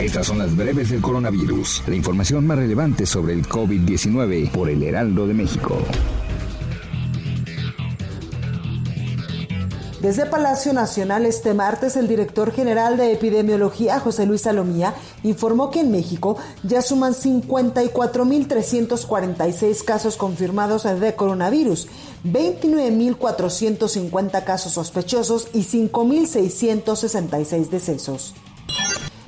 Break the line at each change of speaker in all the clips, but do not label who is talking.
Estas son las breves del coronavirus. La información más relevante sobre el COVID-19 por el Heraldo de México.
Desde Palacio Nacional este martes, el director general de epidemiología, José Luis Salomía, informó que en México ya suman 54.346 casos confirmados de coronavirus, 29.450 casos sospechosos y 5.666 decesos.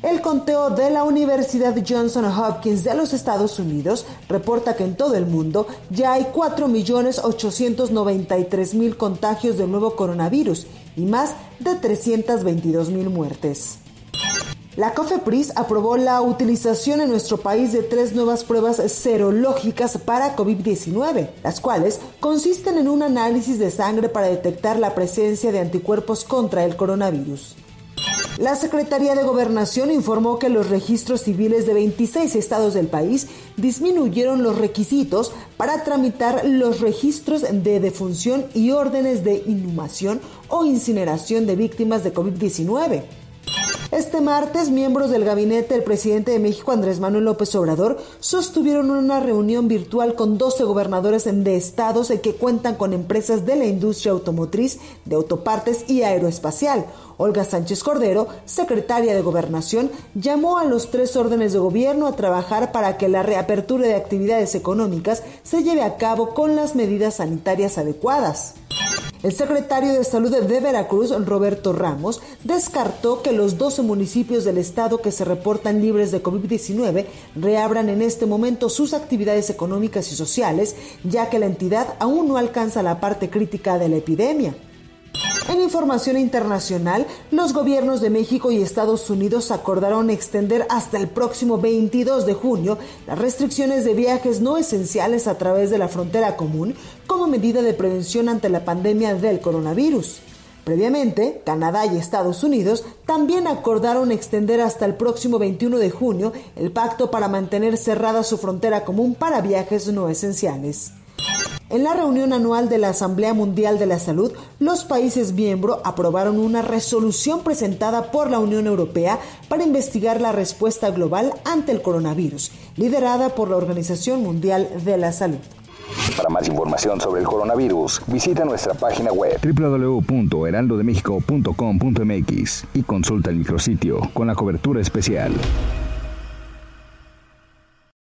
El conteo de la Universidad Johnson Hopkins de los Estados Unidos reporta que en todo el mundo ya hay 4.893.000 contagios del nuevo coronavirus y más de 322.000 muertes. La COFEPRIS aprobó la utilización en nuestro país de tres nuevas pruebas serológicas para COVID-19, las cuales consisten en un análisis de sangre para detectar la presencia de anticuerpos contra el coronavirus. La Secretaría de Gobernación informó que los registros civiles de 26 estados del país disminuyeron los requisitos para tramitar los registros de defunción y órdenes de inhumación o incineración de víctimas de COVID-19. Este martes, miembros del gabinete del presidente de México, Andrés Manuel López Obrador, sostuvieron una reunión virtual con 12 gobernadores de estados que cuentan con empresas de la industria automotriz, de autopartes y aeroespacial. Olga Sánchez Cordero, secretaria de Gobernación, llamó a los tres órdenes de gobierno a trabajar para que la reapertura de actividades económicas se lleve a cabo con las medidas sanitarias adecuadas. El secretario de Salud de Veracruz, Roberto Ramos, descartó que los 12 municipios del estado que se reportan libres de COVID-19 reabran en este momento sus actividades económicas y sociales, ya que la entidad aún no alcanza la parte crítica de la epidemia. En información internacional, los gobiernos de México y Estados Unidos acordaron extender hasta el próximo 22 de junio las restricciones de viajes no esenciales a través de la frontera común como medida de prevención ante la pandemia del coronavirus. Previamente, Canadá y Estados Unidos también acordaron extender hasta el próximo 21 de junio el pacto para mantener cerrada su frontera común para viajes no esenciales. En la reunión anual de la Asamblea Mundial de la Salud, los países miembros aprobaron una resolución presentada por la Unión Europea para investigar la respuesta global ante el coronavirus, liderada por la Organización Mundial de la Salud.
Para más información sobre el coronavirus, visita nuestra página web www.heraldodemexico.com.mx y consulta el micrositio con la cobertura especial.